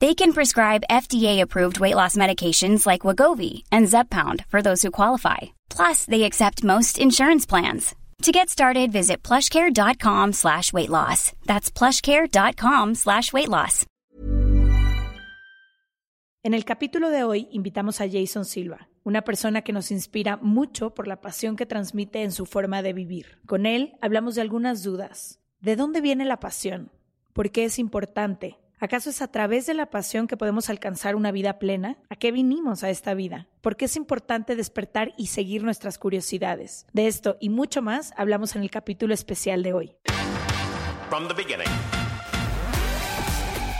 They can prescribe FDA-approved weight loss medications like Wagovi and Zepbound for those who qualify. Plus, they accept most insurance plans. To get started, visit plushcare.com slash weight loss. That's plushcare.com slash weight loss. En el capítulo de hoy invitamos a Jason Silva, una persona que nos inspira mucho por la pasión que transmite en su forma de vivir. Con él hablamos de algunas dudas. ¿De dónde viene la pasión? ¿Por qué es importante? ¿Acaso es a través de la pasión que podemos alcanzar una vida plena? ¿A qué vinimos a esta vida? ¿Por qué es importante despertar y seguir nuestras curiosidades? De esto y mucho más hablamos en el capítulo especial de hoy.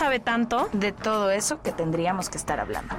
sabe tanto. de todo eso que tendríamos que estar hablando.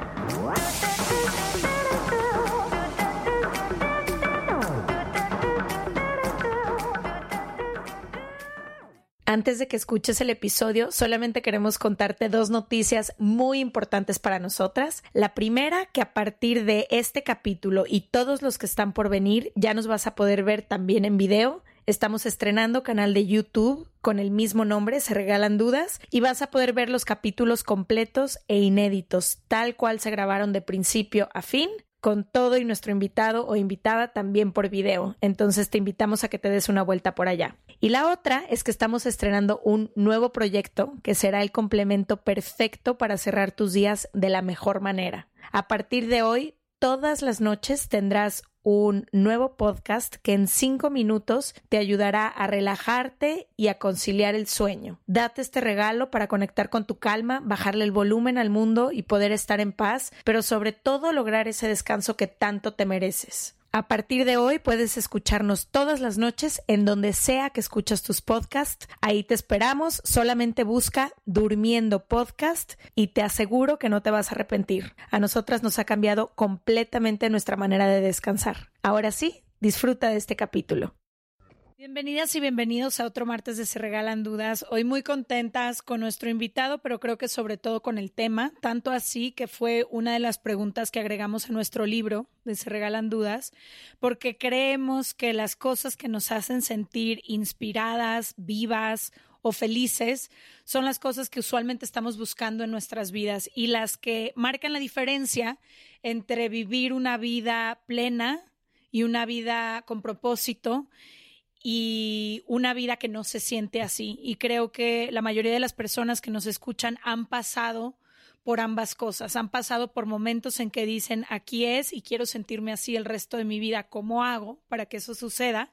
Antes de que escuches el episodio, solamente queremos contarte dos noticias muy importantes para nosotras. La primera, que a partir de este capítulo y todos los que están por venir, ya nos vas a poder ver también en video. Estamos estrenando canal de YouTube con el mismo nombre, Se Regalan Dudas, y vas a poder ver los capítulos completos e inéditos, tal cual se grabaron de principio a fin, con todo y nuestro invitado o invitada también por video. Entonces te invitamos a que te des una vuelta por allá. Y la otra es que estamos estrenando un nuevo proyecto que será el complemento perfecto para cerrar tus días de la mejor manera. A partir de hoy, todas las noches tendrás un nuevo podcast que en cinco minutos te ayudará a relajarte y a conciliar el sueño. Date este regalo para conectar con tu calma, bajarle el volumen al mundo y poder estar en paz, pero sobre todo lograr ese descanso que tanto te mereces. A partir de hoy puedes escucharnos todas las noches en donde sea que escuchas tus podcasts. Ahí te esperamos. Solamente busca Durmiendo Podcast y te aseguro que no te vas a arrepentir. A nosotras nos ha cambiado completamente nuestra manera de descansar. Ahora sí, disfruta de este capítulo. Bienvenidas y bienvenidos a otro martes de Se Regalan Dudas. Hoy muy contentas con nuestro invitado, pero creo que sobre todo con el tema, tanto así que fue una de las preguntas que agregamos a nuestro libro de Se Regalan Dudas, porque creemos que las cosas que nos hacen sentir inspiradas, vivas o felices son las cosas que usualmente estamos buscando en nuestras vidas y las que marcan la diferencia entre vivir una vida plena y una vida con propósito y una vida que no se siente así. Y creo que la mayoría de las personas que nos escuchan han pasado por ambas cosas, han pasado por momentos en que dicen aquí es y quiero sentirme así el resto de mi vida, ¿cómo hago para que eso suceda?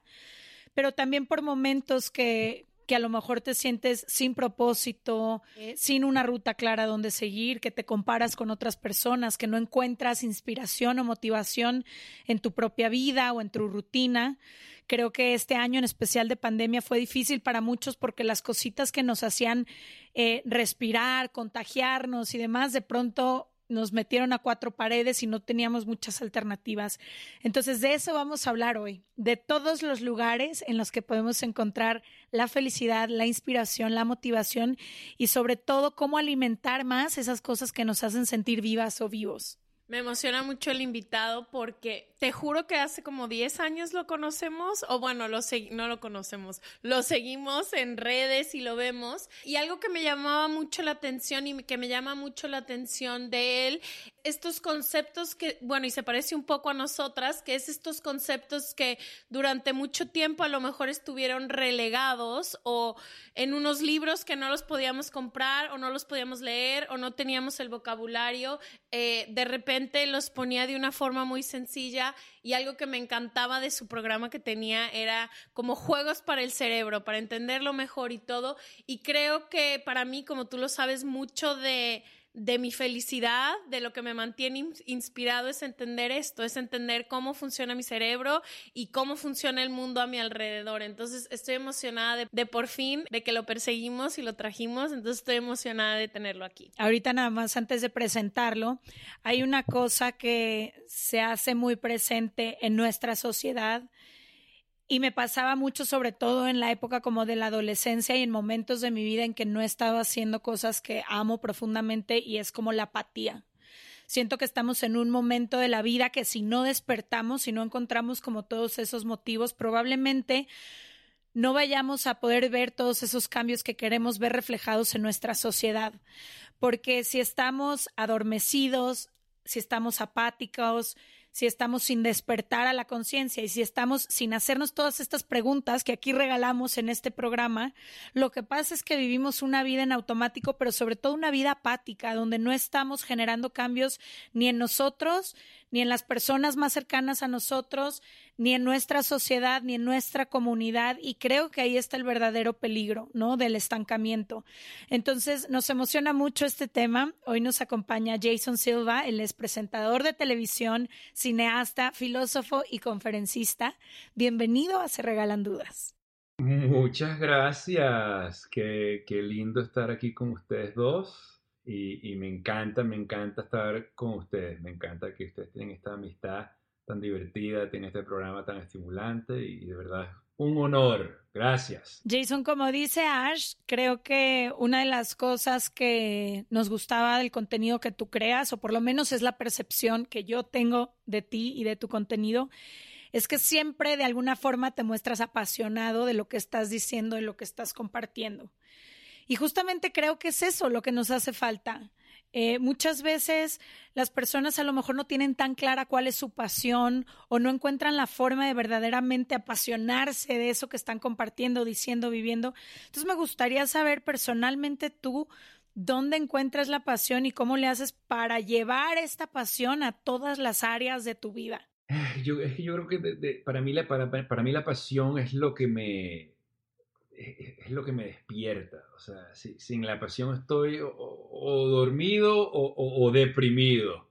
Pero también por momentos que, que a lo mejor te sientes sin propósito, eh, sin una ruta clara donde seguir, que te comparas con otras personas, que no encuentras inspiración o motivación en tu propia vida o en tu rutina. Creo que este año en especial de pandemia fue difícil para muchos porque las cositas que nos hacían eh, respirar, contagiarnos y demás, de pronto nos metieron a cuatro paredes y no teníamos muchas alternativas. Entonces, de eso vamos a hablar hoy, de todos los lugares en los que podemos encontrar la felicidad, la inspiración, la motivación y sobre todo cómo alimentar más esas cosas que nos hacen sentir vivas o vivos. Me emociona mucho el invitado porque te juro que hace como 10 años lo conocemos, o bueno, lo no lo conocemos, lo seguimos en redes y lo vemos. Y algo que me llamaba mucho la atención y que me llama mucho la atención de él, estos conceptos que, bueno, y se parece un poco a nosotras, que es estos conceptos que durante mucho tiempo a lo mejor estuvieron relegados o en unos libros que no los podíamos comprar o no los podíamos leer o no teníamos el vocabulario, eh, de repente los ponía de una forma muy sencilla y algo que me encantaba de su programa que tenía era como juegos para el cerebro, para entenderlo mejor y todo. Y creo que para mí, como tú lo sabes, mucho de de mi felicidad, de lo que me mantiene inspirado es entender esto, es entender cómo funciona mi cerebro y cómo funciona el mundo a mi alrededor. Entonces estoy emocionada de, por fin, de que lo perseguimos y lo trajimos, entonces estoy emocionada de tenerlo aquí. Ahorita nada más antes de presentarlo, hay una cosa que se hace muy presente en nuestra sociedad y me pasaba mucho, sobre todo en la época como de la adolescencia y en momentos de mi vida en que no estaba haciendo cosas que amo profundamente y es como la apatía. Siento que estamos en un momento de la vida que si no despertamos, si no encontramos como todos esos motivos, probablemente no vayamos a poder ver todos esos cambios que queremos ver reflejados en nuestra sociedad. Porque si estamos adormecidos, si estamos apáticos, si estamos sin despertar a la conciencia y si estamos sin hacernos todas estas preguntas que aquí regalamos en este programa, lo que pasa es que vivimos una vida en automático, pero sobre todo una vida apática, donde no estamos generando cambios ni en nosotros, ni en las personas más cercanas a nosotros, ni en nuestra sociedad, ni en nuestra comunidad. Y creo que ahí está el verdadero peligro, ¿no? Del estancamiento. Entonces, nos emociona mucho este tema. Hoy nos acompaña Jason Silva, él es presentador de televisión, cineasta, filósofo y conferencista. Bienvenido a Se Regalan Dudas. Muchas gracias. Qué, qué lindo estar aquí con ustedes dos. Y, y, me encanta, me encanta estar con ustedes, me encanta que ustedes tengan esta amistad tan divertida, tienen este programa tan estimulante y de verdad un honor. Gracias. Jason, como dice Ash, creo que una de las cosas que nos gustaba del contenido que tú creas, o por lo menos es la percepción que yo tengo de ti y de tu contenido, es que siempre de alguna forma te muestras apasionado de lo que estás diciendo, de lo que estás compartiendo. Y justamente creo que es eso lo que nos hace falta. Eh, muchas veces las personas a lo mejor no tienen tan clara cuál es su pasión o no encuentran la forma de verdaderamente apasionarse de eso que están compartiendo, diciendo, viviendo. Entonces me gustaría saber personalmente tú dónde encuentras la pasión y cómo le haces para llevar esta pasión a todas las áreas de tu vida. Yo, yo creo que para, mí la, para mí la pasión es lo que me, es, lo que me despierta. O sea, sin la pasión estoy dormido o, deprimido.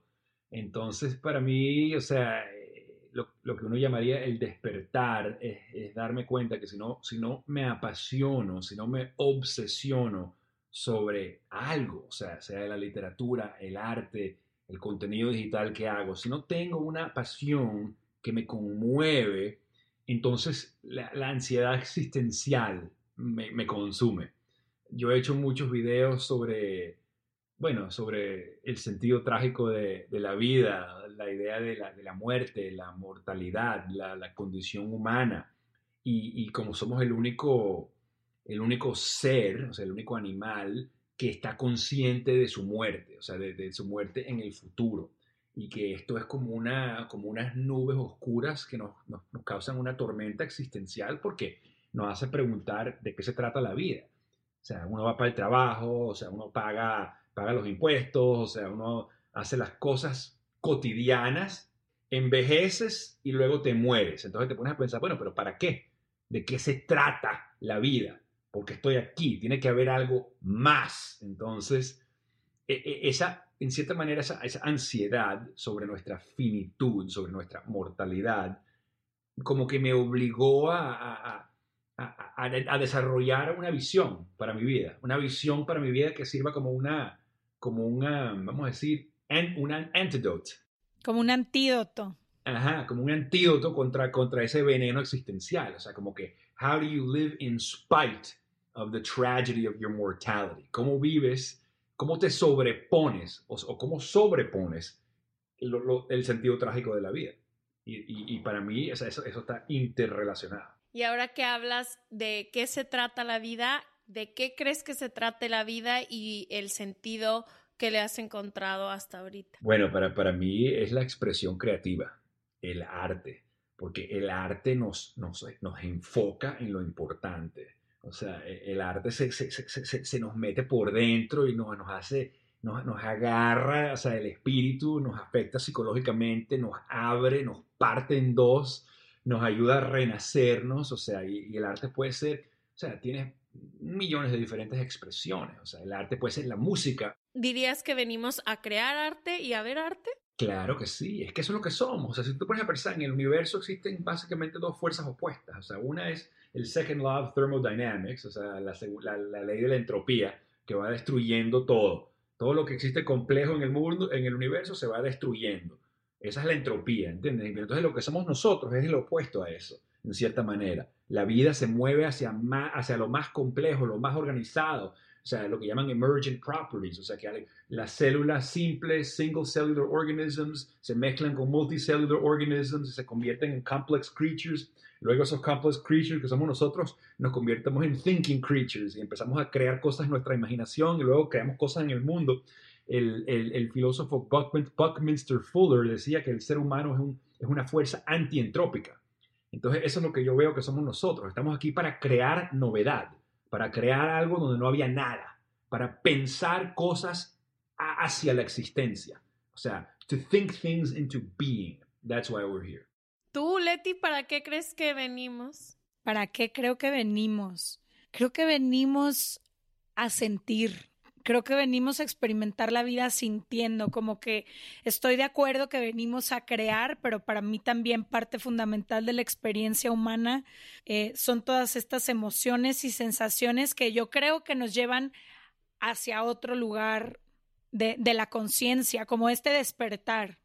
Entonces, para mí, o sea, eh, lo, que uno llamaría el despertar es, darme cuenta que si no, si no me apasiono, si no me obsesiono sobre algo, o sea, sea la literatura, el arte, el contenido digital que hago, si no tengo una pasión que me conmueve, entonces la, la ansiedad existencial me, consume. Yo he hecho muchos videos sobre, bueno, sobre el sentido trágico de, la vida, la idea de la, muerte, la mortalidad, la, condición humana. Y, como somos el único, el único ser, o sea, el único animal que está consciente de su muerte, o sea, de, su muerte en el futuro. Y que esto es como, una, como unas nubes oscuras que nos, nos causan una tormenta existencial porque nos hace preguntar de qué se trata la vida. O sea, uno va para el trabajo, o sea, uno paga, paga los impuestos, o sea, uno hace las cosas cotidianas, envejeces y luego te mueres. Entonces te pones a pensar, bueno, pero ¿para qué? ¿De qué se trata la vida? Porque estoy aquí, tiene que haber algo más. Entonces, e, e, esa, en cierta manera, esa, esa ansiedad sobre nuestra finitud, sobre nuestra mortalidad, como que me obligó a, a, desarrollar una visión para mi vida, una visión para mi vida que sirva como una, como una, vamos a decir, un antidote. Como un antídoto. Ajá, como un antídoto contra, contra ese veneno existencial. O sea, como que, how do you live in spite of the tragedy of your mortality? ¿Cómo vives? ¿Cómo te sobrepones o, cómo sobrepones el sentido trágico de la vida? Y, y, para mí eso, eso está interrelacionado. Y ahora que hablas de qué se trata la vida, ¿de qué crees que se trate la vida y el sentido que le has encontrado hasta ahorita? Bueno, para, para mí es la expresión creativa, el arte, porque el arte nos, nos, nos enfoca en lo importante. O sea, e, el arte se, se, se, se nos mete por dentro y nos, nos hace nos, nos, agarra, o sea, el espíritu, nos afecta psicológicamente, nos abre, nos parte en dos, nos ayuda a renacernos, o sea, y, el arte puede ser, o sea, tiene millones de diferentes expresiones, o sea, el arte puede ser la música. ¿Dirías que venimos a crear arte y a ver arte? Claro que sí, es que eso es lo que somos, o sea, si tú pones a pensar, en el universo existen básicamente dos fuerzas opuestas, o sea, una es el second law of thermodynamics, o sea, la, la, la ley de la entropía, que va destruyendo todo. Todo lo que existe complejo en el mundo, en el universo, se va destruyendo. Esa es la entropía, ¿entiendes? Entonces lo que somos nosotros es el opuesto a eso, en cierta manera. La vida se mueve hacia, más, hacia lo más complejo, lo más organizado, o sea, lo que llaman emergent properties, o sea, que las células simples, single cellular organisms, se mezclan con multicellular organisms y se convierten en complex creatures. Luego esos complex creatures que somos nosotros nos convertimos en thinking creatures y empezamos a crear cosas en nuestra imaginación y luego creamos cosas en el mundo el, el, filósofo Buckminster Fuller decía que el ser humano es, un, es una fuerza antientrópica. Entonces eso es lo que yo veo que somos nosotros. Estamos aquí para crear novedad, para crear algo donde no había nada, para pensar cosas hacia la existencia. O sea, to think things into being. That's why we're here. Tú, Leti, ¿para qué crees que venimos? ¿Para qué creo que venimos? Creo que venimos a sentir, creo que venimos a experimentar la vida sintiendo, como que estoy de acuerdo que venimos a crear, pero para mí también parte fundamental de la experiencia humana eh, son todas estas emociones y sensaciones que yo creo que nos llevan hacia otro lugar de, de la conciencia, como este despertar.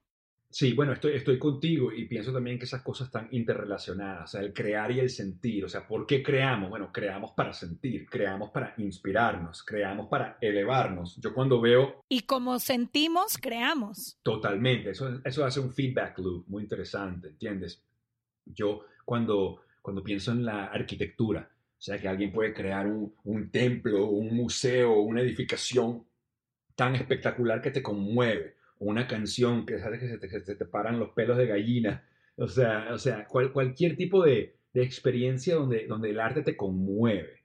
Sí, bueno, estoy, estoy contigo y pienso también que esas cosas están interrelacionadas, o sea, el crear y el sentir, o sea, ¿por qué creamos? Bueno, creamos para sentir, creamos para inspirarnos, creamos para elevarnos. Yo cuando veo... Y como sentimos, creamos. Totalmente, eso, eso hace un feedback loop muy interesante, ¿entiendes? Yo cuando, cuando pienso en la arquitectura, o sea, que alguien puede crear un, un templo, un museo, una edificación tan espectacular que te conmueve una canción que sabes que se te, se te, paran los pelos de gallina, o sea, o sea cualquier tipo de, de, experiencia donde, donde el arte te conmueve.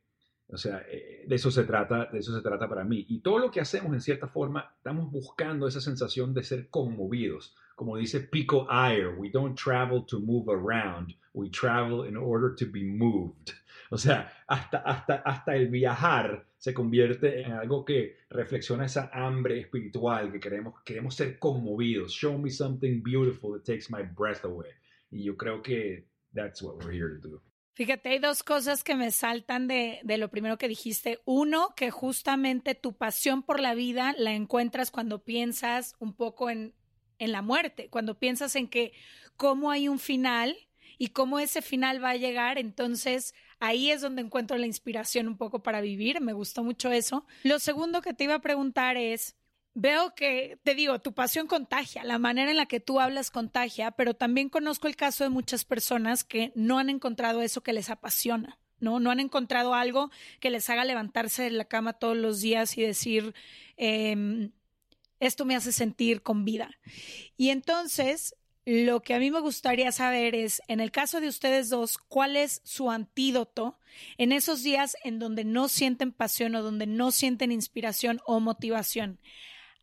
O sea, eh, de eso se trata, de eso se trata para mí. Y todo lo que hacemos, en cierta forma, estamos buscando esa sensación de ser conmovidos. Como dice Pico Iyer, we don't travel to move around, we travel in order to be moved. O sea, hasta, hasta, hasta el viajar se convierte en algo que reflexiona esa hambre espiritual que queremos, queremos ser conmovidos. Show me something beautiful that takes my breath away. Y yo creo que that's what we're here to do. Fíjate, hay dos cosas que me saltan de, de, lo primero que dijiste. Uno, que justamente tu pasión por la vida la encuentras cuando piensas un poco en, en la muerte, cuando piensas en que cómo hay un final y cómo ese final va a llegar, entonces ahí es donde encuentro la inspiración un poco para vivir, me gustó mucho eso. Lo segundo que te iba a preguntar es, veo que, te digo, tu pasión contagia, la manera en la que tú hablas contagia, pero también conozco el caso de muchas personas que no han encontrado eso que les apasiona. ¿no? No han encontrado algo que les haga levantarse de la cama todos los días y decir, em, esto me hace sentir con vida. Y entonces, lo que a mí me gustaría saber es, en el caso de ustedes dos, ¿cuál es su antídoto en esos días en donde no sienten pasión o donde no sienten inspiración o motivación?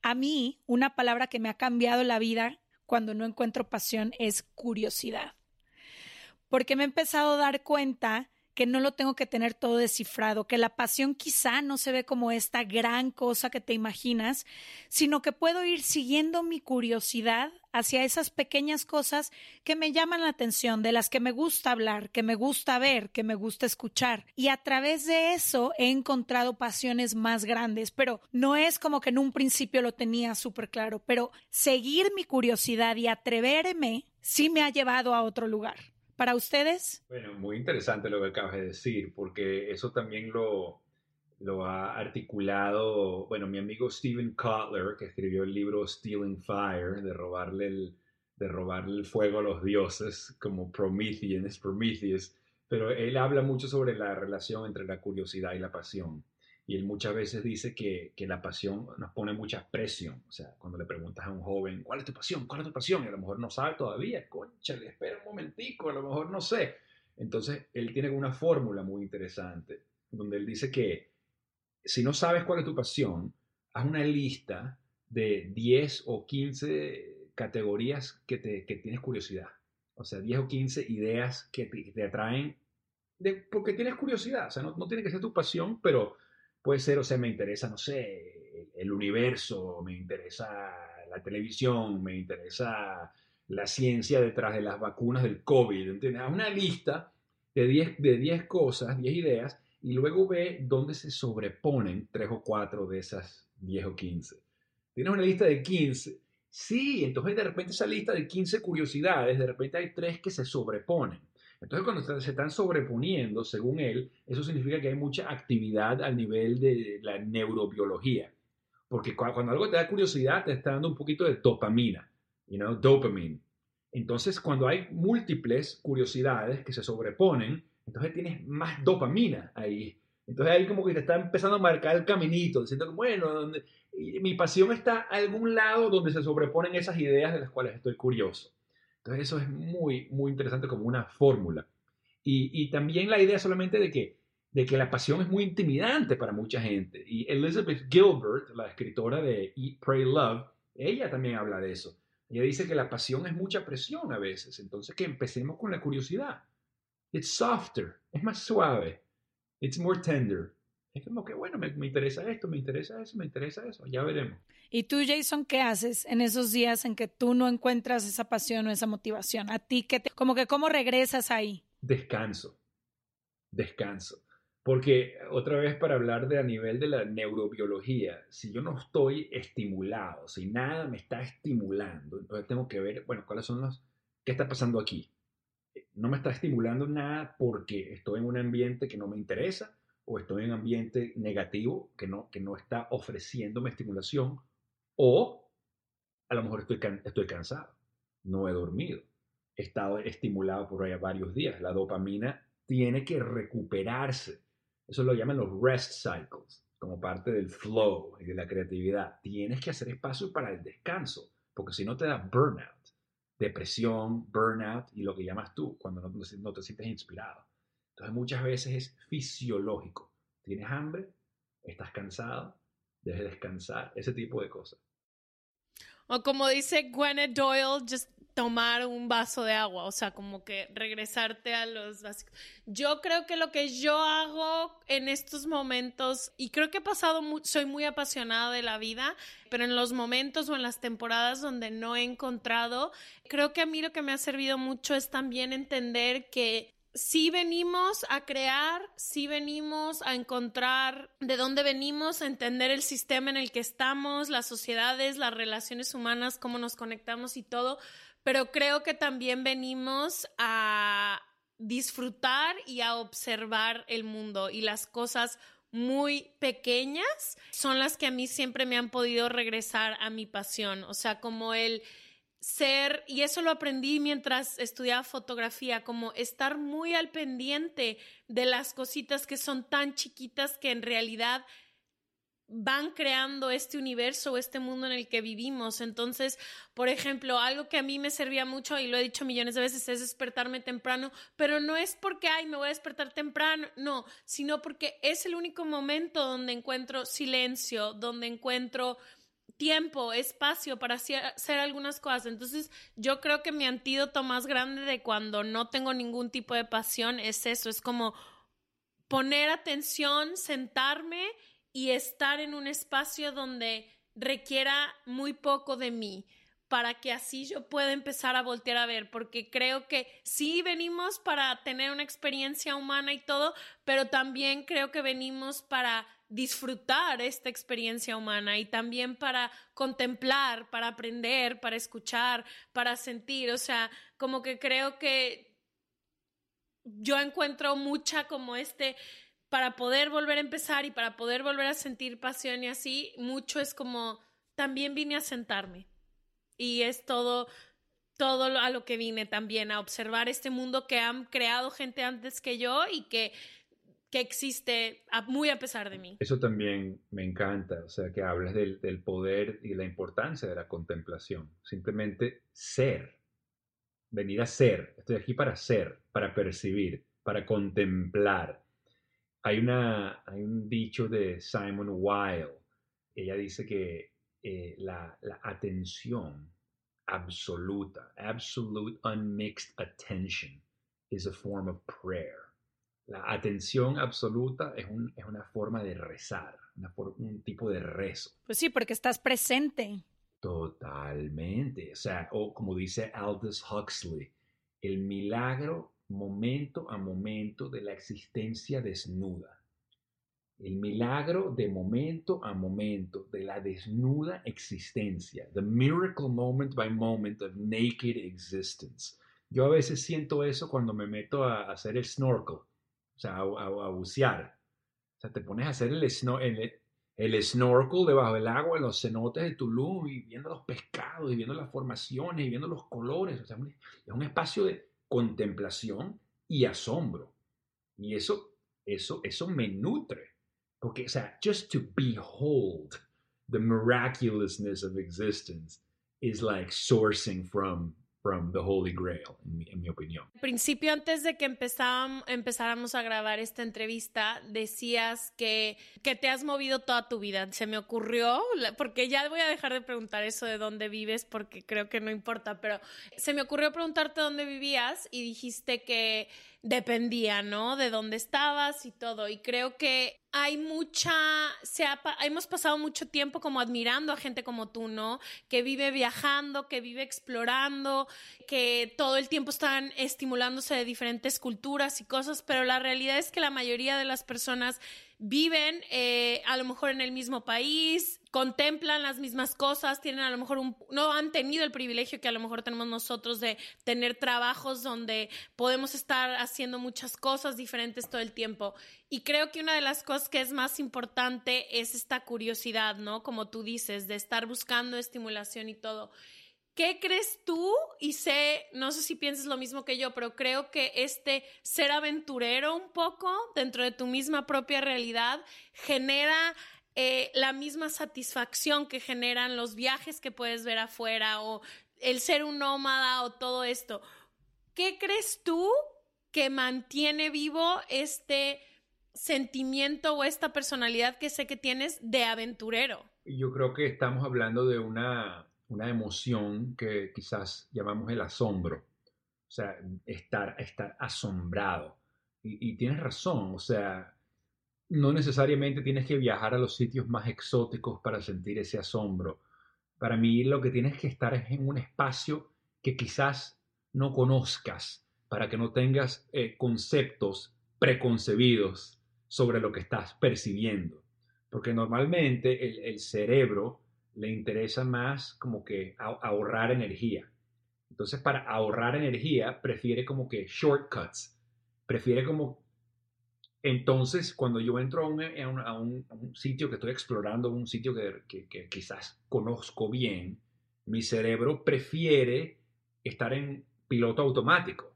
A mí, una palabra que me ha cambiado la vida cuando no encuentro pasión es curiosidad. Porque me he empezado a dar cuenta que no lo tengo que tener todo descifrado, que la pasión quizá no se ve como esta gran cosa que te imaginas, sino que puedo ir siguiendo mi curiosidad hacia esas pequeñas cosas que me llaman la atención, de las que me gusta hablar, que me gusta ver, que me gusta escuchar. Y a través de eso he encontrado pasiones más grandes, pero no es como que en un principio lo tenía súper claro, pero seguir mi curiosidad y atreverme sí me ha llevado a otro lugar. ¿Para ustedes? Bueno, muy interesante lo que acabas de decir, porque eso también lo, lo ha articulado, bueno, mi amigo Steven Kotler, que escribió el libro Stealing Fire, de robarle el, de robarle el fuego a los dioses, como Prometheus, Prometheus, pero él habla mucho sobre la relación entre la curiosidad y la pasión. Y él muchas veces dice que, que, la pasión nos pone mucha presión. O sea, cuando le preguntas a un joven, ¿cuál es tu pasión? ¿Cuál es tu pasión? Y a lo mejor no sabe todavía. Concha, le espera un momentico, a lo mejor no sé. Entonces, él tiene una fórmula muy interesante, donde él dice que si no sabes cuál es tu pasión, haz una lista de 10 o 15 categorías que, te, que tienes curiosidad. O sea, 10 o 15 ideas que te, te atraen porque tienes curiosidad. O sea, no, no tiene que ser tu pasión, pero Puede ser, o sea, me interesa, no sé, el universo, me interesa la televisión, me interesa la ciencia detrás de las vacunas del COVID. ¿entiendes? Haz una lista de 10 de 10 cosas, 10 ideas, y luego ve dónde se sobreponen 3 o 4 de esas 10 o 15. Tienes una lista de 15. Sí, entonces de repente esa lista de 15 curiosidades, de repente hay 3 que se sobreponen. Entonces, cuando se están sobreponiendo, según él, eso significa que hay mucha actividad al nivel de la neurobiología. Porque cuando algo te da curiosidad, te está dando un poquito de dopamina, you know, dopamine. Entonces, cuando hay múltiples curiosidades que se sobreponen, entonces tienes más dopamina ahí. Entonces ahí como que te está empezando a marcar el caminito, diciendo, bueno, mi pasión está a algún lado donde se sobreponen esas ideas de las cuales estoy curioso. Entonces eso es muy, muy interesante como una fórmula. Y, y, también la idea solamente de que, de que la pasión es muy intimidante para mucha gente. Y Elizabeth Gilbert, la escritora de Eat, Pray, Love, ella también habla de eso. Ella dice que la pasión es mucha presión a veces. Entonces que empecemos con la curiosidad. It's softer, es más suave. It's more tender. Es como que, bueno, me, me interesa esto, me interesa eso, me interesa eso. Ya veremos. ¿Y tú, Jason, qué haces en esos días en que tú no encuentras esa pasión o esa motivación? ¿A ti qué te, como que cómo regresas ahí? Descanso, descanso. Porque otra vez para hablar de a nivel de la neurobiología, si yo no estoy estimulado, si nada me está estimulando, entonces tengo que ver, bueno, cuáles son los, ¿qué está pasando aquí? No me está estimulando nada porque estoy en un ambiente que no me interesa o estoy en un ambiente negativo que no, que no está ofreciéndome estimulación o a lo mejor estoy, estoy cansado, no he dormido, he estado estimulado por allá varios días. La dopamina tiene que recuperarse. Eso lo llaman los rest cycles, como parte del flow y de la creatividad. Tienes que hacer espacio para el descanso, porque si no te da burnout, depresión, burnout y lo que llamas tú cuando no, te sientes inspirado. Entonces muchas veces es fisiológico. Tienes hambre, estás cansado, debes descansar, ese tipo de cosas. O como dice Gwyneth Doyle, just tomar un vaso de agua, o sea, como que regresarte a los básicos. Yo creo que lo que yo hago en estos momentos, y creo que he pasado, soy muy apasionada de la vida, pero en los momentos o en las temporadas donde no he encontrado, creo que a mí lo que me ha servido mucho es también entender que sí venimos a crear, sí venimos a encontrar de dónde venimos, a entender el sistema en el que estamos, las sociedades, las relaciones humanas, cómo nos conectamos y todo, pero creo que también venimos a disfrutar y a observar el mundo y las cosas muy pequeñas son las que a mí siempre me han podido regresar a mi pasión, o sea, como el ser, y eso lo aprendí mientras estudiaba fotografía, como estar muy al pendiente de las cositas que son tan chiquitas que en realidad van creando este universo, este mundo en el que vivimos. Entonces, por ejemplo, algo que a mí me servía mucho, y lo he dicho millones de veces, es despertarme temprano, pero no es porque, ay, me voy a despertar temprano, no, sino porque es el único momento donde encuentro silencio, donde encuentro tiempo, espacio para hacer algunas cosas. Entonces, yo creo que mi antídoto más grande de cuando no tengo ningún tipo de pasión es eso, es como poner atención, sentarme y estar en un espacio donde requiera muy poco de mí para que así yo pueda empezar a voltear a ver, porque creo que sí venimos para tener una experiencia humana y todo, pero también creo que venimos para disfrutar esta experiencia humana y también para contemplar, para aprender, para escuchar, para sentir. O sea, como que creo que yo encuentro mucha como este, para poder volver a empezar y para poder volver a sentir pasión y así, mucho es como, también vine a sentarme. Y es todo todo a lo que vine también, a observar este mundo que han creado gente antes que yo y que, que existe a- muy a pesar de mí. Eso también me encanta, o sea, que hablas del, del poder y la importancia de la contemplación. Simplemente ser, venir a ser. Estoy aquí para ser, para percibir, para contemplar. Hay, una, hay un dicho de Simon Weil. Ella dice que eh, la, la atención absoluta, absolute unmixed attention, is a form of prayer. La atención absoluta es, un- es una forma de rezar, una un tipo de rezo. Pues sí, porque estás presente. Totalmente. O sea, o como dice Aldous Huxley, el milagro momento a momento de la existencia desnuda. El milagro de momento a momento de la desnuda existencia. The miracle moment by moment of naked existence. Yo a veces siento eso cuando me meto a hacer el snorkel, o sea, a, a- a bucear. O sea, te pones a hacer el, sno- el, el snorkel debajo del agua en los cenotes de Tulum y viendo los pescados y viendo las formaciones y viendo los colores. O sea, es un espacio de contemplación y asombro. Y eso, eso, eso me nutre. Porque, o sea, just to behold the miraculousness of existence is like sourcing from, from the Holy Grail, en mi, en mi opinión. Al principio, antes de que empezáramos a grabar esta entrevista, decías que, te has movido toda tu vida. Se me ocurrió, porque ya voy a dejar de preguntar eso de dónde vives, porque creo que no importa, pero se me ocurrió preguntarte dónde vivías y dijiste que dependía, ¿no? De dónde estabas y todo. Y creo que hay mucha, se ha hemos pasado mucho tiempo como admirando a gente como tú, ¿no? Que vive viajando, que vive explorando, que todo el tiempo están estimulándose de diferentes culturas y cosas, pero la realidad es que la mayoría de las personas viven eh, a lo mejor en el mismo país, contemplan las mismas cosas, tienen a lo mejor un, no han tenido el privilegio que a lo mejor tenemos nosotros de tener trabajos donde podemos estar haciendo muchas cosas diferentes todo el tiempo. Y creo que una de las cosas que es más importante es esta curiosidad, ¿no? Como tú dices, de estar buscando estimulación y todo. ¿Qué crees tú? Y sé, no sé si piensas lo mismo que yo, pero creo que este ser aventurero un poco dentro de tu misma propia realidad genera eh, la misma satisfacción que generan los viajes que puedes ver afuera o el ser un nómada o todo esto. ¿Qué crees tú que mantiene vivo este sentimiento o esta personalidad que sé que tienes de aventurero? Yo creo que estamos hablando de una, una emoción que quizás llamamos el asombro. O sea, estar, estar asombrado. Y, tienes razón, o sea, no necesariamente tienes que viajar a los sitios más exóticos para sentir ese asombro. Para mí lo que tienes que estar es en un espacio que quizás no conozcas, para que no tengas eh, conceptos preconcebidos sobre lo que estás percibiendo. Porque normalmente el cerebro le interesa más como que ahorrar energía. Entonces, para ahorrar energía, prefiere como que shortcuts. Prefiere como... Entonces, cuando yo entro a un- a un sitio que estoy explorando, un sitio que, que- que quizás conozco bien, mi cerebro prefiere estar en piloto automático.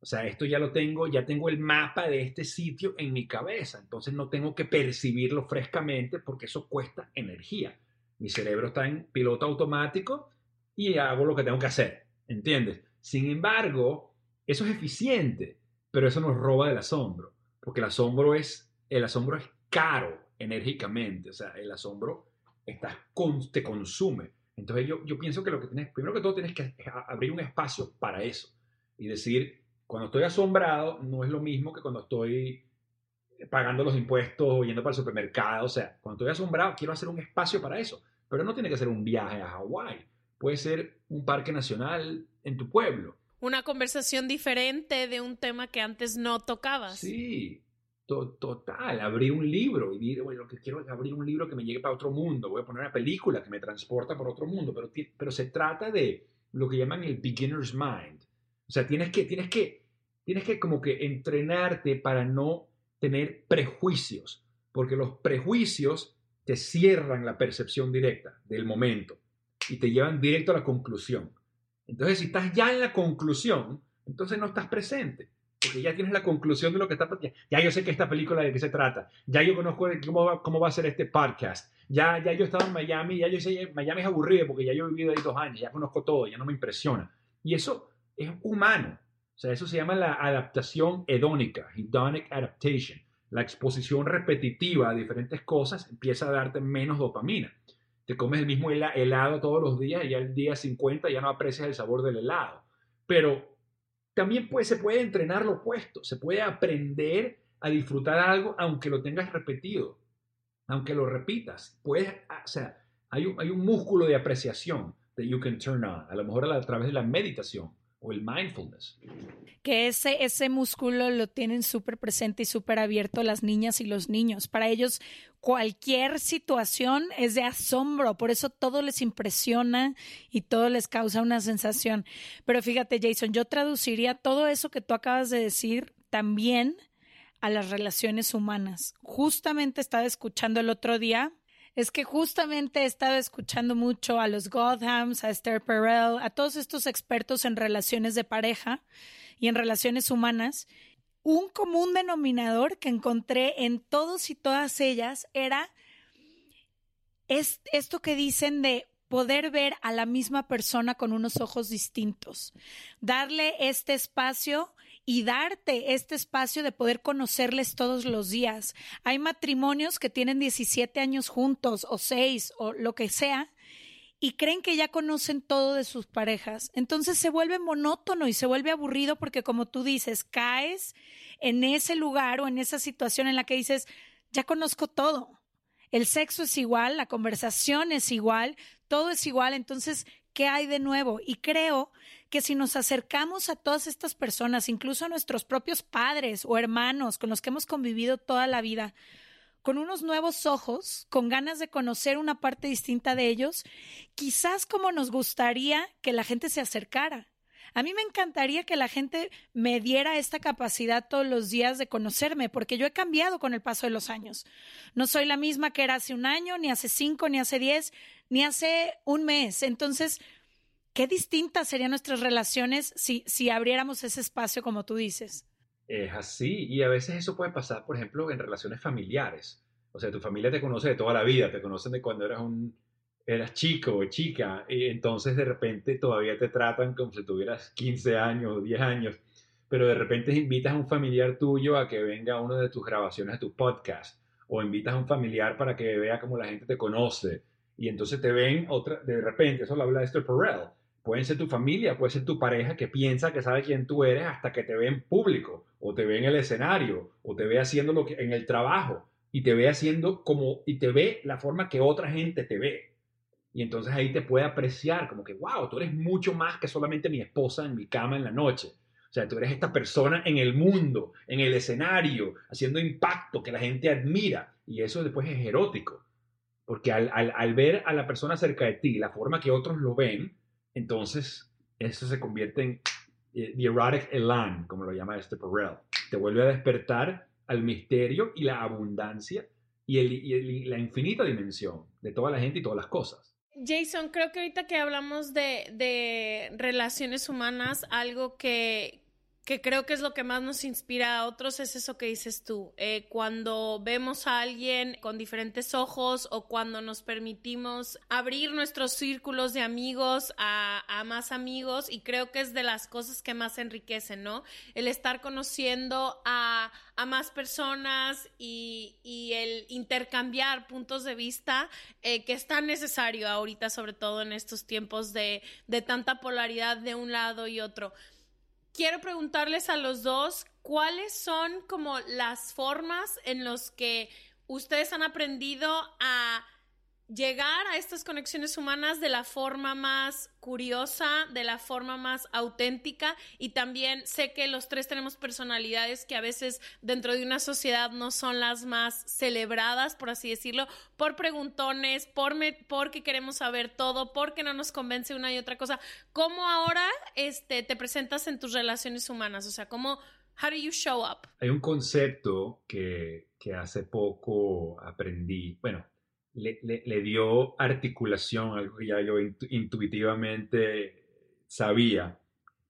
O sea, esto ya lo tengo, ya tengo el mapa de este sitio en mi cabeza, entonces no tengo que percibirlo frescamente porque eso cuesta energía. Mi cerebro está en piloto automático y hago lo que tengo que hacer, ¿entiendes? Sin embargo, eso es eficiente, pero eso nos roba del asombro, porque el asombro es, el asombro es caro enérgicamente, o sea, el asombro está, con- te consume. Entonces yo, yo pienso que lo que tienes, primero que todo tienes que abrir un espacio para eso y decir, cuando estoy asombrado no es lo mismo que cuando estoy pagando los impuestos o yendo para el supermercado, o sea, cuando estoy asombrado quiero hacer un espacio para eso, pero no tiene que ser un viaje a Hawái, puede ser un parque nacional en tu pueblo. Una conversación diferente de un tema que antes no tocabas. Sí, to- total, abrir un libro y decir, bueno, lo que quiero es abrir un libro que me llegue para otro mundo, voy a poner una película que me transporta por otro mundo, pero, pero se trata de lo que llaman el beginner's mind. O sea, tienes que, tienes que, tienes que como que entrenarte para no tener prejuicios, porque los prejuicios te cierran la percepción directa del momento y te llevan directo a la conclusión. Entonces, si estás ya en la conclusión, entonces no estás presente. Porque ya tienes la conclusión de lo que está pasando. Ya yo sé que esta película de qué se trata. Ya yo conozco cómo va, cómo va a ser este podcast. Ya, ya yo he estado en Miami. Ya yo sé, Miami es aburrido porque ya yo he vivido ahí dos años. Ya conozco todo. Ya no me impresiona. Y eso es humano. O sea, eso se llama la adaptación hedónica. Hedonic adaptation. La exposición repetitiva a diferentes cosas empieza a darte menos dopamina. Te comes el mismo helado todos los días y ya el día 50 ya no aprecias el sabor del helado. Pero también se puede entrenar lo opuesto, se puede aprender a disfrutar algo aunque lo tengas repetido, aunque lo repitas. Puedes, o sea, hay un, hay un músculo de apreciación that you can turn on, a lo mejor a través de la meditación o el mindfulness. Que ese, ese músculo lo tienen súper presente y súper abierto las niñas y los niños. Para ellos cualquier situación es de asombro, por eso todo les impresiona y todo les causa una sensación. Pero fíjate, Jason, yo traduciría todo eso que tú acabas de decir también a las relaciones humanas. Justamente estaba escuchando el otro día es que justamente he estado escuchando mucho a los Godhams, a Esther Perel, a todos estos expertos en relaciones de pareja y en relaciones humanas. Un común denominador que encontré en todos y todas ellas era es esto que dicen de poder ver a la misma persona con unos ojos distintos, darle este espacio y darte este espacio de poder conocerles todos los días. Hay matrimonios que tienen 17 años juntos o 6 o lo que sea y creen que ya conocen todo de sus parejas. Entonces se vuelve monótono y se vuelve aburrido porque como tú dices, caes en ese lugar o en esa situación en la que dices, ya conozco todo. El sexo es igual, la conversación es igual, todo es igual, entonces, ¿qué hay de nuevo? Y creo que si nos acercamos a todas estas personas, incluso a nuestros propios padres o hermanos con los que hemos convivido toda la vida, con unos nuevos ojos, con ganas de conocer una parte distinta de ellos, quizás como nos gustaría que la gente se acercara. A mí me encantaría que la gente me diera esta capacidad todos los días de conocerme, porque yo he cambiado con el paso de los años. No soy la misma que era hace un año, ni hace cinco, ni hace diez, ni hace un mes. Entonces, qué distintas serían nuestras relaciones si, si abriéramos ese espacio como tú dices. Es así, y a veces eso puede pasar, por ejemplo, en relaciones familiares. O sea, tu familia te conoce de toda la vida, te conocen de cuando eras un eras chico o chica, y entonces de repente todavía te tratan como si tuvieras 15 años o 10 años, pero de repente invitas a un familiar tuyo a que venga a una de tus grabaciones de tu podcast, o invitas a un familiar para que vea cómo la gente te conoce, y entonces te ven otra, de repente, eso lo habla Esther Perel, Pueden ser tu familia, puede ser tu pareja que piensa que sabe quién tú eres hasta que te ve en público, o te ve en el escenario, o te ve haciendo lo que en el trabajo, y te ve haciendo como, y te ve la forma que otra gente te ve. Y entonces ahí te puede apreciar como que, wow, tú eres mucho más que solamente mi esposa en mi cama en la noche. O sea, tú eres esta persona en el mundo, en el escenario, haciendo impacto que la gente admira. Y eso después es erótico. Porque al, al, al ver a la persona cerca de ti, la forma que otros lo ven, entonces eso se convierte en eh, the erotic elan, como lo llama este Perel. Te vuelve a despertar al misterio y la abundancia y, el, la infinita dimensión de toda la gente y todas las cosas. Jason, creo que ahorita que hablamos de, de relaciones humanas, algo que, que creo que es lo que más nos inspira a otros, es eso que dices tú. Eh, cuando vemos a alguien con diferentes ojos o cuando nos permitimos abrir nuestros círculos de amigos a, más amigos, y creo que es de las cosas que más enriquecen, ¿no? El estar conociendo a, más personas y, y, el intercambiar puntos de vista eh, que es tan necesario ahorita, sobre todo en estos tiempos de, de tanta polaridad de un lado y otro quiero preguntarles a los dos cuáles son como las formas en las que ustedes han aprendido a llegar a estas conexiones humanas de la forma más curiosa, de la forma más auténtica y también sé que los tres tenemos personalidades que a veces dentro de una sociedad no son las más celebradas, por así decirlo, por preguntones, por porque queremos saber todo, porque no nos convence una y otra cosa. ¿Cómo ahora este, te presentas en tus relaciones humanas? O sea, ¿cómo, how do you show up? Hay un concepto que hace poco aprendí, bueno, le, dio articulación, algo que ya yo intuitivamente sabía,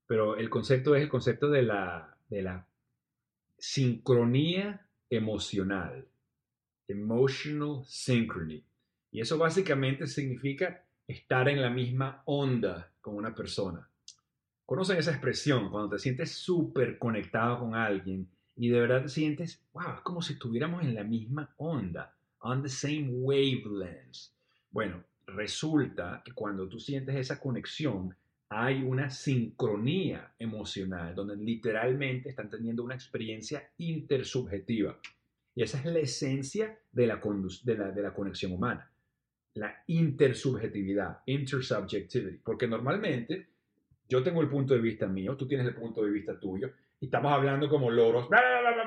pero el concepto es el concepto de la, de la sincronía emocional, emotional synchrony. Y eso básicamente significa estar en la misma onda con una persona. ¿Conocen esa expresión? Cuando te sientes súper conectado con alguien y de verdad te sientes, wow, es como si estuviéramos en la misma onda, on the same wavelength. Bueno, resulta que cuando tú sientes esa conexión, hay una sincronía emocional, donde literalmente están teniendo una experiencia intersubjetiva. Y esa es la esencia de la, de la, de la conexión humana, la intersubjetividad, intersubjectivity, porque normalmente yo tengo el punto de vista mío, tú tienes el punto de vista tuyo, y estamos hablando como loros, bla,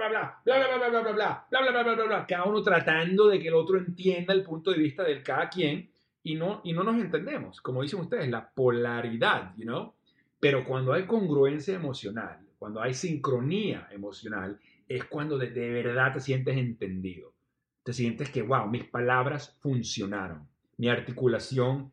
bla, bla, bla, bla, bla, bla, bla, bla, bla, bla, bla, bla, bla, bla, cada uno tratando de que el otro entienda el punto de vista del cada quien, y no, y no nos entendemos, como dicen ustedes, la polaridad, you know? Pero cuando hay congruencia emocional, cuando hay sincronía emocional, es cuando de, de verdad te sientes entendido. Te sientes que, wow, mis palabras funcionaron, mi articulación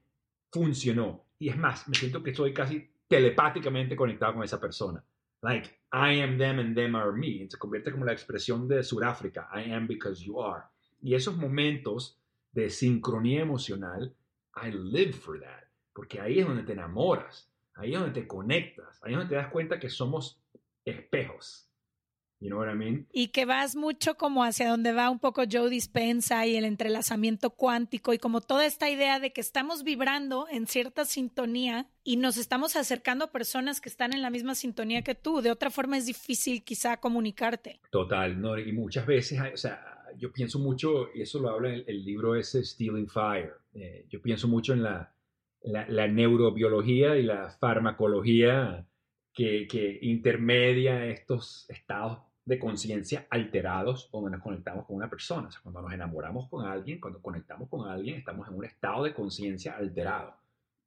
funcionó. Y es más, me siento que estoy casi telepáticamente conectado con esa persona. Like, I am them and them are me. Se convierte como la expresión de Sudáfrica, I am because you are. Y esos momentos de sincronía emocional I live for that. Porque ahí es donde te enamoras, ahí es donde te conectas, ahí es donde te das cuenta que somos espejos. You know what I mean? Y que vas mucho como hacia donde va un poco Joe Dispensa y el entrelazamiento cuántico y como toda esta idea de que estamos vibrando en cierta sintonía y nos estamos acercando a personas que están en la misma sintonía que tú. De otra forma es difícil quizá comunicarte. Total, ¿no? y muchas veces, o sea, yo pienso mucho, y eso lo habla el, el libro ese Stealing Fire, eh, yo pienso mucho en la, la, neurobiología y la farmacología que, que intermedia estos estados de conciencia alterados cuando nos conectamos con una persona. O sea, cuando nos enamoramos con alguien, cuando conectamos con alguien, estamos en un estado de conciencia alterado.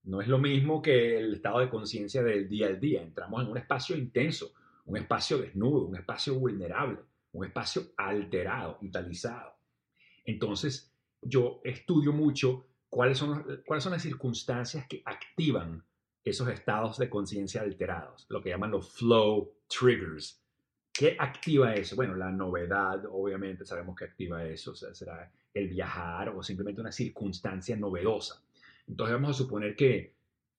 No es lo mismo que el estado de conciencia del día al día. Entramos en un espacio intenso, un espacio desnudo, un espacio vulnerable, un espacio alterado, vitalizado. Entonces, yo estudio mucho cuáles son, cuáles son las circunstancias que activan esos estados de conciencia alterados, lo que llaman los flow triggers. ¿Qué activa eso? Bueno, la novedad, obviamente sabemos que activa eso, o será el viajar o simplemente una circunstancia novedosa. Entonces vamos a suponer que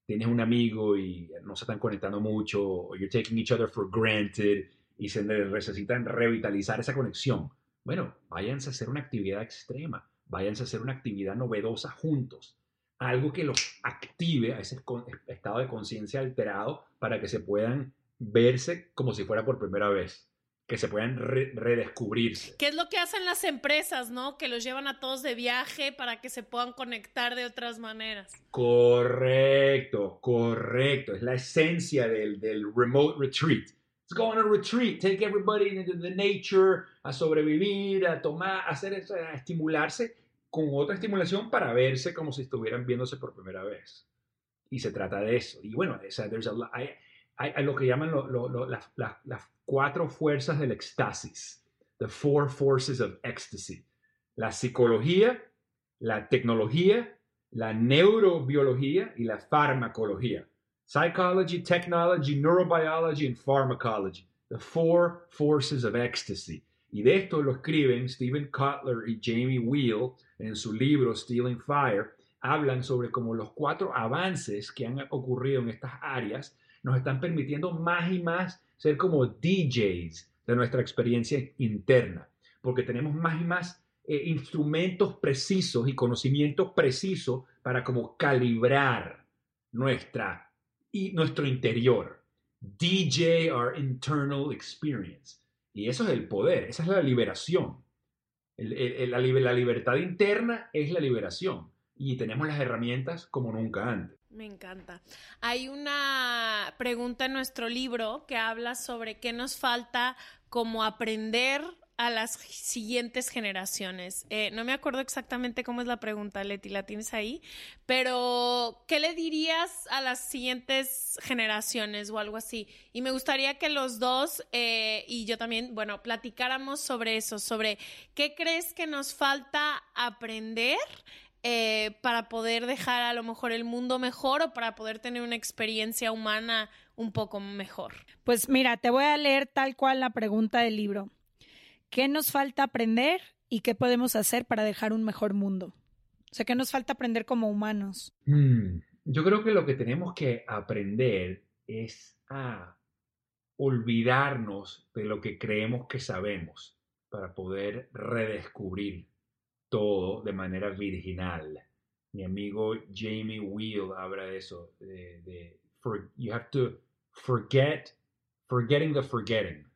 tienes un amigo y no se están conectando mucho, o you're taking each other for granted y se necesitan revitalizar esa conexión. Bueno, váyanse a hacer una actividad extrema váyanse a hacer una actividad novedosa juntos, algo que los active a ese estado de conciencia alterado para que se puedan verse como si fuera por primera vez, que se puedan redescubrirse. ¿Qué es lo que hacen las empresas, no? Que los llevan a todos de viaje para que se puedan conectar de otras maneras. Correcto, correcto. Es la esencia del, del remote retreat. Let's go on a retreat, take everybody into the nature, a sobrevivir, a tomar, a hacer eso, a estimularse con otra estimulación para verse como si estuvieran viéndose por primera vez. Y se trata de eso. Y bueno, hay, lo que llaman las, cuatro fuerzas del éxtasis, the four forces of ecstasy. La psicología, la tecnología, la neurobiología y la farmacología. Psychology, Technology, Neurobiology and Pharmacology, The Four Forces of Ecstasy. Y de esto lo escriben Stephen Cutler y Jamie Wheel en su libro Stealing Fire. Hablan sobre cómo los cuatro avances que han ocurrido en estas áreas nos están permitiendo más y más ser como DJs de nuestra experiencia interna, porque tenemos más y más eh, instrumentos precisos y conocimientos precisos para como calibrar nuestra y nuestro interior. DJ our internal experience. Y eso es el poder, esa es la liberación. la, la libertad interna es la liberación y tenemos las herramientas como nunca antes. Me encanta. Hay una pregunta en nuestro libro que habla sobre qué nos falta como aprender a las siguientes generaciones. Eh, no me acuerdo exactamente cómo es la pregunta, Leti, la tienes ahí, pero ¿qué le dirías a las siguientes generaciones o algo así? Y me gustaría que los dos eh, y yo también, bueno, platicáramos sobre eso, sobre qué crees que nos falta aprender eh, para poder dejar a lo mejor el mundo mejor o para poder tener una experiencia humana un poco mejor. Pues mira, te voy a leer tal cual la pregunta del libro. ¿Qué nos falta aprender y qué podemos hacer para dejar un mejor mundo? O sea, ¿qué nos falta aprender como humanos? Mm, yo creo que lo que tenemos que aprender es a olvidarnos de lo que creemos que sabemos para poder redescubrir todo de manera virginal. Mi amigo Jamie Wheel habla de eso, de, you have to forget, forgetting the forgetting.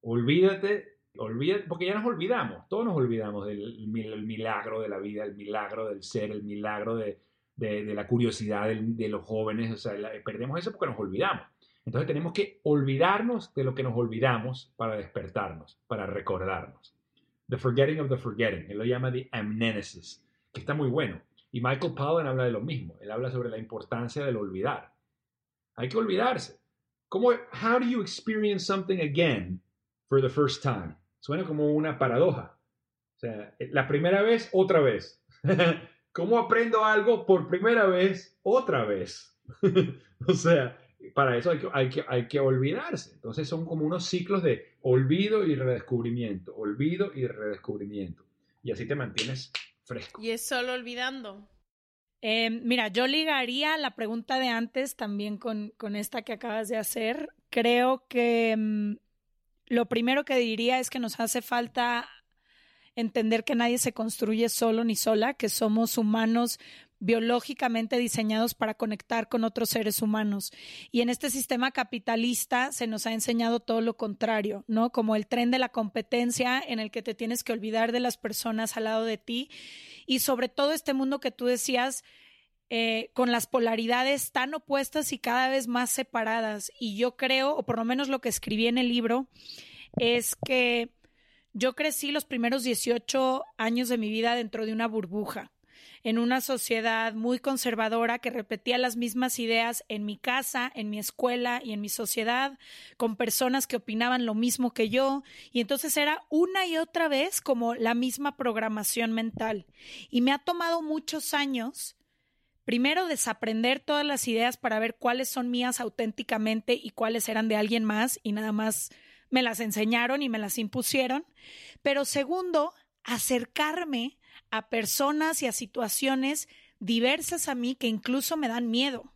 Olvídate, olvídate, porque ya nos olvidamos, todos nos olvidamos del milagro de la vida, el milagro del ser, el milagro de, la curiosidad de, los jóvenes, o sea, perdemos eso porque nos olvidamos. Entonces tenemos que olvidarnos de lo que nos olvidamos para despertarnos, para recordarnos. The Forgetting of the Forgetting, él lo llama the amnesis, que está muy bueno. Y Michael Pollan habla de lo mismo, él habla sobre la importancia del olvidar. Hay que olvidarse. ¿Cómo, how do you experience something again for the first time? Suena como una paradoja. O sea, la primera vez, otra vez. ¿Cómo aprendo algo por primera vez, otra vez? o sea, para eso hay que, hay, que, hay que olvidarse. Entonces son como unos ciclos de olvido y redescubrimiento, olvido y redescubrimiento. Y así te mantienes fresco. Y es solo olvidando. Eh, mira, yo ligaría la pregunta de antes también con, con esta que acabas de hacer. Creo que mm, lo primero que diría es que nos hace falta entender que nadie se construye solo ni sola, que somos humanos biológicamente diseñados para conectar con otros seres humanos. Y en este sistema capitalista se nos ha enseñado todo lo contrario, ¿no? Como el tren de la competencia en el que te tienes que olvidar de las personas al lado de ti y sobre todo este mundo que tú decías eh, con las polaridades tan opuestas y cada vez más separadas. Y yo creo, o por lo menos lo que escribí en el libro, es que yo crecí los primeros 18 años de mi vida dentro de una burbuja en una sociedad muy conservadora que repetía las mismas ideas en mi casa, en mi escuela y en mi sociedad, con personas que opinaban lo mismo que yo, y entonces era una y otra vez como la misma programación mental. Y me ha tomado muchos años primero desaprender todas las ideas para ver cuáles son mías auténticamente y cuáles eran de alguien más y nada más me las enseñaron y me las impusieron, pero segundo, acercarme a personas y a situaciones diversas a mí que incluso me dan miedo,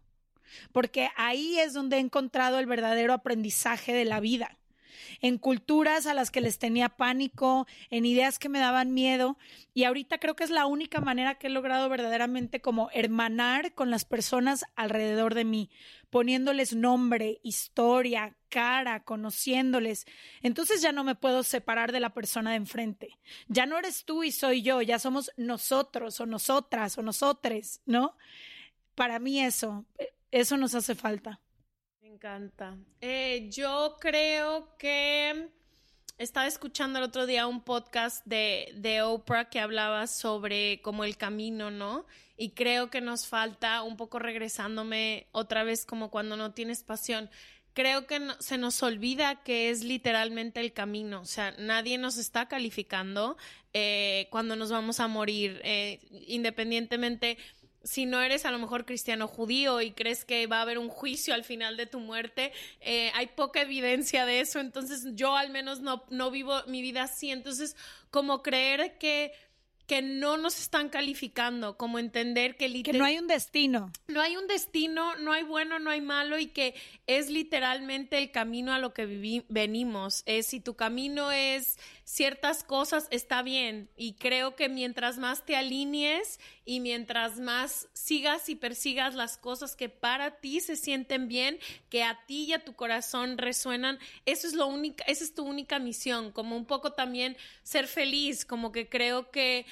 porque ahí es donde he encontrado el verdadero aprendizaje de la vida en culturas a las que les tenía pánico, en ideas que me daban miedo. Y ahorita creo que es la única manera que he logrado verdaderamente como hermanar con las personas alrededor de mí, poniéndoles nombre, historia, cara, conociéndoles. Entonces ya no me puedo separar de la persona de enfrente. Ya no eres tú y soy yo, ya somos nosotros o nosotras o nosotres, ¿no? Para mí eso, eso nos hace falta encanta. Eh, yo creo que estaba escuchando el otro día un podcast de, de Oprah que hablaba sobre como el camino, ¿no? Y creo que nos falta un poco regresándome otra vez como cuando no tienes pasión creo que se nos olvida que es literalmente el camino, o sea, nadie nos está calificando eh, cuando nos vamos a morir, eh, independientemente si no eres a lo mejor cristiano judío y crees que va a haber un juicio al final de tu muerte, eh, hay poca evidencia de eso, entonces yo al menos no, no vivo mi vida así, entonces como creer que que no nos están calificando, como entender que, que no hay un destino. No hay un destino, no hay bueno, no hay malo y que es literalmente el camino a lo que venimos. Es si tu camino es ciertas cosas está bien y creo que mientras más te alinees y mientras más sigas y persigas las cosas que para ti se sienten bien, que a ti y a tu corazón resuenan, eso es lo única, esa es tu única misión, como un poco también ser feliz, como que creo que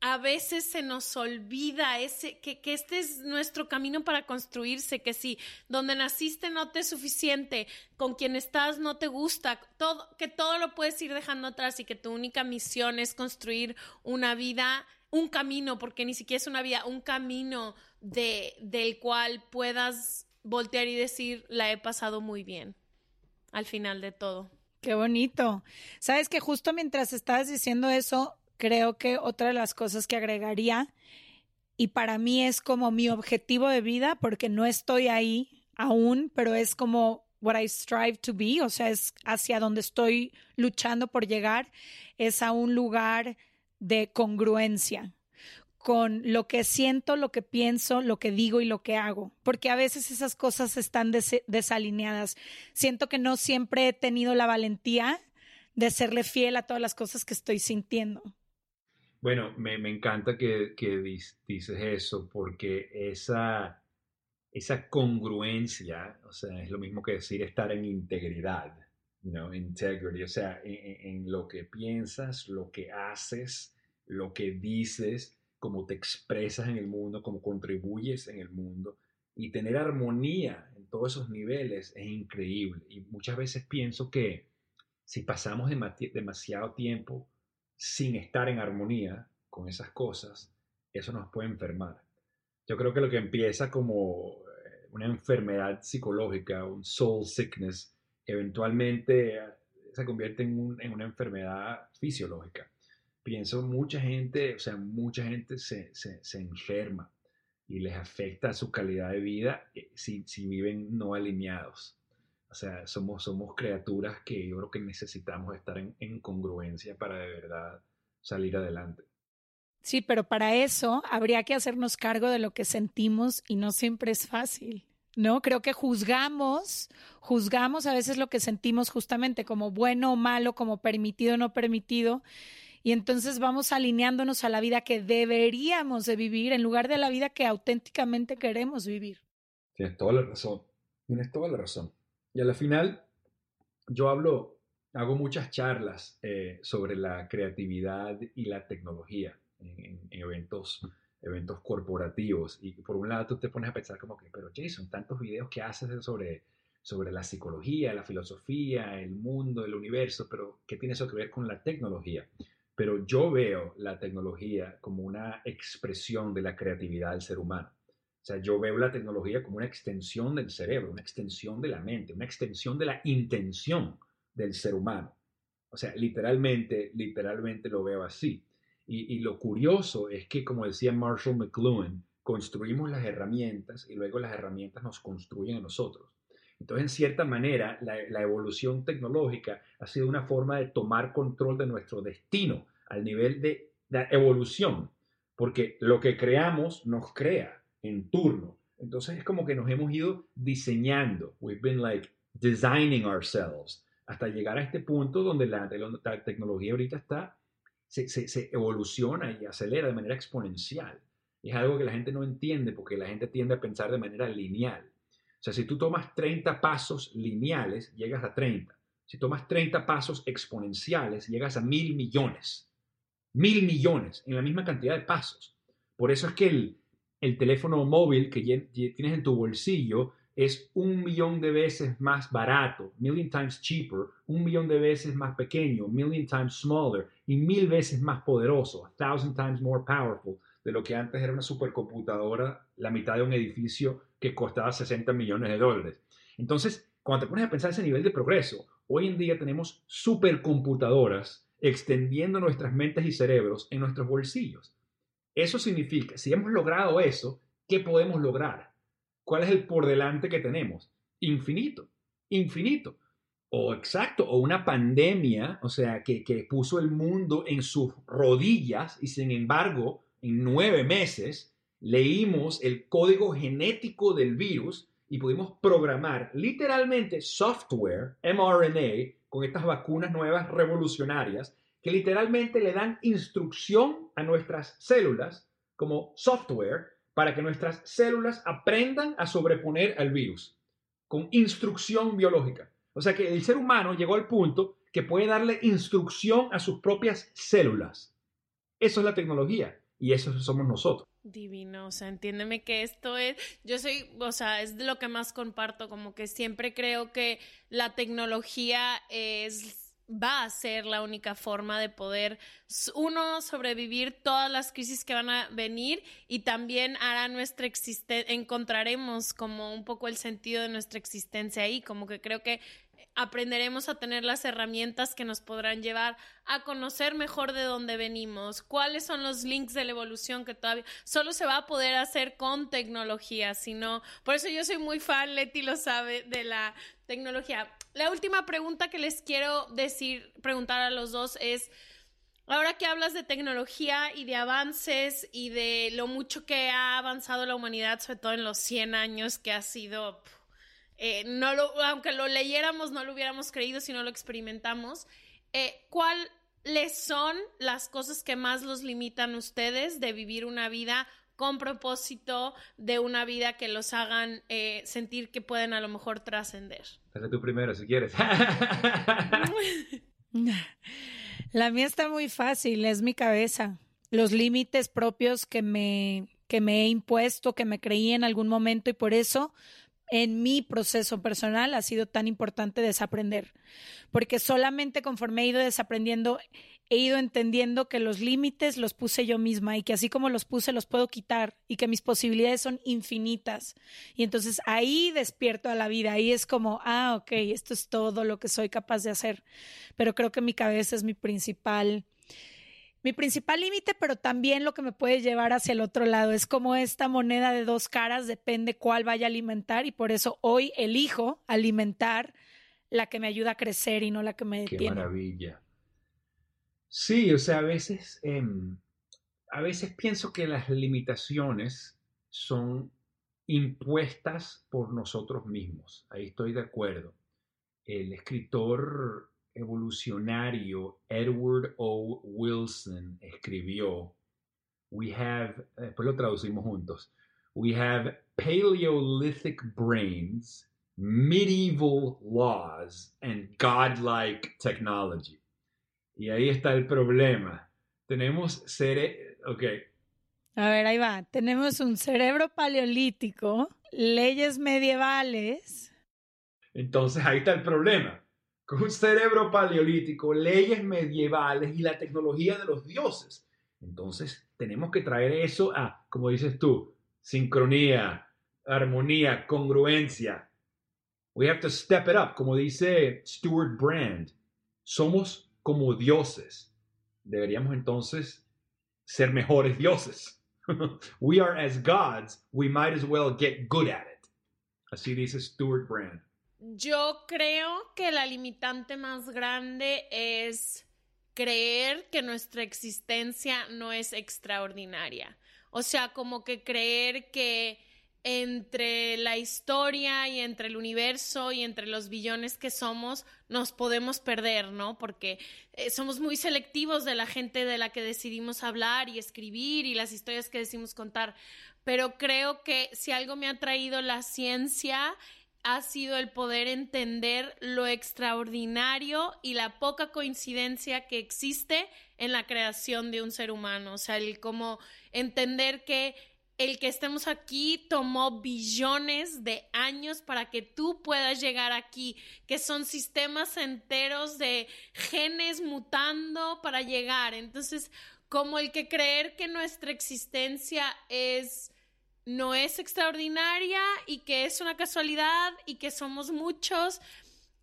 a veces se nos olvida ese, que, que, este es nuestro camino para construirse, que si donde naciste no te es suficiente, con quien estás no te gusta, todo, que todo lo puedes ir dejando atrás y que tu única misión es construir una vida, un camino, porque ni siquiera es una vida, un camino de, del cual puedas voltear y decir, la he pasado muy bien al final de todo. Qué bonito. Sabes que justo mientras estabas diciendo eso, creo que otra de las cosas que agregaría y para mí es como mi objetivo de vida porque no estoy ahí aún, pero es como what I strive to be, o sea, es hacia donde estoy luchando por llegar, es a un lugar de congruencia con lo que siento, lo que pienso, lo que digo y lo que hago, porque a veces esas cosas están desalineadas. Siento que no siempre he tenido la valentía de serle fiel a todas las cosas que estoy sintiendo. Bueno, me, encanta que, dices eso, porque esa, esa congruencia, o sea, es lo mismo que decir estar en integridad, you integrity, o sea, en, lo que piensas, lo que haces, lo que dices, cómo te expresas en el mundo, cómo contribuyes en el mundo y tener armonía en todos esos niveles es increíble. Y muchas veces pienso que si pasamos demasiado tiempo sin estar en armonía con esas cosas, eso nos puede enfermar. Yo creo que lo que empieza como eh, una enfermedad psicológica, un soul sickness, eventualmente eh, se convierte en, en una enfermedad fisiológica pienso mucha gente, o sea, mucha gente se, se, enferma y les afecta su calidad de vida eh, si, si, viven no alineados. O sea, somos, somos criaturas que yo creo que necesitamos estar en, en congruencia para de verdad salir adelante. Sí, pero para eso habría que hacernos cargo de lo que sentimos y no siempre es fácil. ¿No? Creo que juzgamos, juzgamos a veces lo que sentimos justamente como bueno o malo, como permitido o no permitido, y entonces vamos alineándonos a la vida que deberíamos de vivir en lugar de la vida que auténticamente queremos vivir. Tienes toda la razón, tienes toda la razón. Y a la final, yo hablo, hago muchas charlas eh, sobre la creatividad y la tecnología en, eventos, eventos corporativos. Y por un lado tú te pones a pensar como que, pero Jason, tantos videos que haces sobre, sobre la psicología, la filosofía, el mundo, el universo, pero ¿qué tiene eso que ver con la tecnología? pero yo veo la tecnología como una expresión de la creatividad del ser humano. O sea, yo veo la tecnología como una extensión del cerebro, una extensión de la mente, una extensión de la intención del ser humano. O sea, literalmente, literalmente lo veo así. Y, lo curioso es que, como decía Marshall McLuhan, construimos las herramientas y luego las herramientas nos construyen a nosotros. Entonces, en cierta manera, la, evolución tecnológica ha sido una forma de tomar control de nuestro destino al nivel de la evolución, porque lo que creamos nos crea en turno. Entonces es como que nos hemos ido diseñando. We've been like designing ourselves hasta llegar a este punto donde la, tecnología ahorita está, se, evoluciona y acelera de manera exponencial. Es algo que la gente no entiende porque la gente tiende a pensar de manera lineal. O sea, si tú tomas 30 pasos lineales, llegas a 30. Si tomas 30 pasos exponenciales, llegas a mil millones. Mil millones en la misma cantidad de pasos. Por eso es que el teléfono móvil que tienes en tu bolsillo es un millón de veces más barato, million times cheaper, un millón de veces más pequeño, million times smaller, y mil veces más poderoso, a thousand times more powerful de lo que antes era una supercomputadora, la mitad de un edificio que costaba 60 millones de dólares. Entonces, cuando te pones a pensar ese nivel de progreso, hoy en día tenemos supercomputadoras extendiendo nuestras mentes y cerebros en nuestros bolsillos. Eso significa, si hemos logrado eso, ¿qué podemos lograr? ¿Cuál es el por delante que tenemos? Infinito, infinito. O exacto, o una pandemia, o sea, que, que puso el mundo en sus rodillas y sin embargo, en nueve meses, leímos el código genético del virus y pudimos programar literalmente software, mRNA, con estas vacunas nuevas revolucionarias que literalmente le dan instrucción a nuestras células como software para que nuestras células aprendan a sobreponer al virus con instrucción biológica. O sea que el ser humano llegó al punto que puede darle instrucción a sus propias células. Eso es la tecnología y eso somos nosotros. Divino, o sea, entiéndeme que esto es, yo soy, o sea, es lo que más comparto, como que siempre creo que la tecnología es va a ser la única forma de poder, uno, sobrevivir todas las crisis que van a venir y también hará nuestra existencia, encontraremos como un poco el sentido de nuestra existencia ahí, como que creo que aprenderemos a tener las herramientas que nos podrán llevar a conocer mejor de dónde venimos, cuáles son los links de la evolución que todavía solo se va a poder hacer con tecnología, sino por eso yo soy muy fan, Leti lo sabe, de la tecnología. La última pregunta que les quiero decir, preguntar a los dos es Ahora que hablas de tecnología y de avances y de lo mucho que ha avanzado la humanidad, sobre todo en los 100 años que ha sido eh, no lo, aunque lo leyéramos, no lo hubiéramos creído si no lo experimentamos. Eh, ¿Cuáles son las cosas que más los limitan ustedes de vivir una vida con propósito, de una vida que los hagan eh, sentir que pueden a lo mejor trascender? Dale tú primero si quieres. La mía está muy fácil, es mi cabeza. Los límites propios que me, que me he impuesto, que me creí en algún momento y por eso en mi proceso personal ha sido tan importante desaprender, porque solamente conforme he ido desaprendiendo, he ido entendiendo que los límites los puse yo misma y que así como los puse los puedo quitar y que mis posibilidades son infinitas. Y entonces ahí despierto a la vida, ahí es como, ah, ok, esto es todo lo que soy capaz de hacer, pero creo que mi cabeza es mi principal mi principal límite, pero también lo que me puede llevar hacia el otro lado. Es como esta moneda de dos caras, depende cuál vaya a alimentar y por eso hoy elijo alimentar la que me ayuda a crecer y no la que me detiene. Qué maravilla. Sí, o sea, a veces, em, a veces pienso que las limitaciones son impuestas por nosotros mismos. Ahí estoy de acuerdo. El escritor evolucionario Edward O. Wilson escribió, we have, después lo traducimos juntos, we have Paleolithic brains, medieval laws, and godlike technology. Y ahí está el problema. Tenemos seres, ok. A ver, ahí va. Tenemos un cerebro paleolítico, leyes medievales. Entonces ahí está el problema con un cerebro paleolítico, leyes medievales y la tecnología de los dioses. Entonces, tenemos que traer eso a, como dices tú, sincronía, armonía, congruencia. We have to step it up, como dice Stuart Brand. Somos como dioses. Deberíamos entonces ser mejores dioses. we are as gods, we might as well get good at it. Así dice Stuart Brand. Yo creo que la limitante más grande es creer que nuestra existencia no es extraordinaria. O sea, como que creer que entre la historia y entre el universo y entre los billones que somos, nos podemos perder, ¿no? Porque eh, somos muy selectivos de la gente de la que decidimos hablar y escribir y las historias que decimos contar. Pero creo que si algo me ha traído la ciencia ha sido el poder entender lo extraordinario y la poca coincidencia que existe en la creación de un ser humano. O sea, el como entender que el que estemos aquí tomó billones de años para que tú puedas llegar aquí, que son sistemas enteros de genes mutando para llegar. Entonces, como el que creer que nuestra existencia es no es extraordinaria y que es una casualidad y que somos muchos.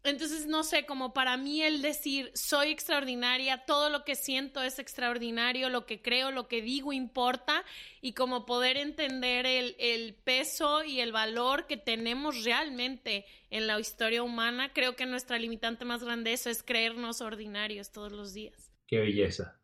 Entonces, no sé, como para mí el decir soy extraordinaria, todo lo que siento es extraordinario, lo que creo, lo que digo importa y como poder entender el, el peso y el valor que tenemos realmente en la historia humana, creo que nuestra limitante más grande eso es creernos ordinarios todos los días. Qué belleza.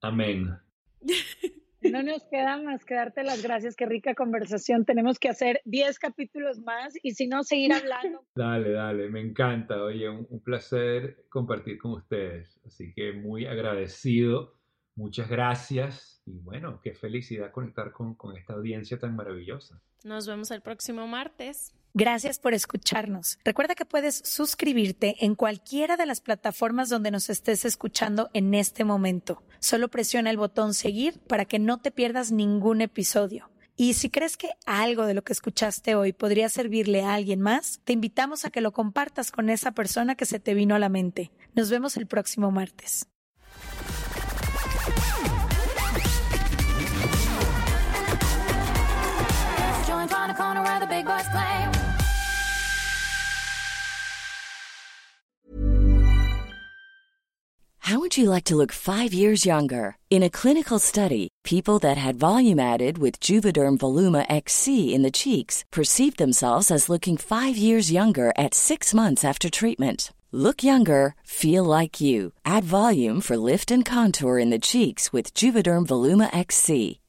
Amén. No nos queda más que darte las gracias, qué rica conversación. Tenemos que hacer 10 capítulos más y si no, seguir hablando. Dale, dale, me encanta. Oye, un, placer compartir con ustedes. Así que muy agradecido. Muchas gracias y bueno, qué felicidad conectar con, con esta audiencia tan maravillosa. Nos vemos el próximo martes. Gracias por escucharnos. Recuerda que puedes suscribirte en cualquiera de las plataformas donde nos estés escuchando en este momento. Solo presiona el botón seguir para que no te pierdas ningún episodio. Y si crees que algo de lo que escuchaste hoy podría servirle a alguien más, te invitamos a que lo compartas con esa persona que se te vino a la mente. Nos vemos el próximo martes. corner, corner where the big boys play. How would you like to look five years younger? In a clinical study, people that had volume added with Juvederm Voluma XC in the cheeks perceived themselves as looking five years younger at six months after treatment. Look younger, feel like you. Add volume for lift and contour in the cheeks with Juvederm Voluma XC.